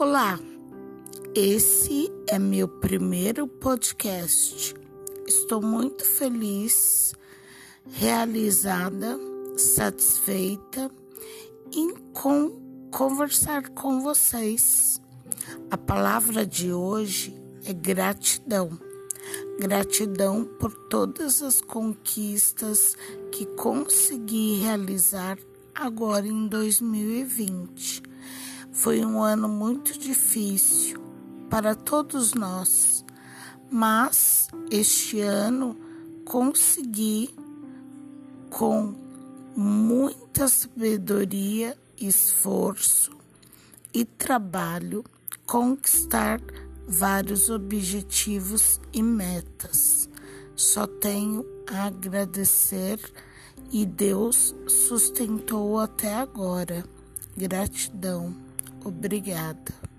Olá, esse é meu primeiro podcast. Estou muito feliz, realizada, satisfeita em com, conversar com vocês. A palavra de hoje é gratidão. Gratidão por todas as conquistas que consegui realizar agora em 2020. Foi um ano muito difícil para todos nós, mas este ano consegui, com muita sabedoria, esforço e trabalho, conquistar vários objetivos e metas. Só tenho a agradecer e Deus sustentou até agora. Gratidão. Obrigada.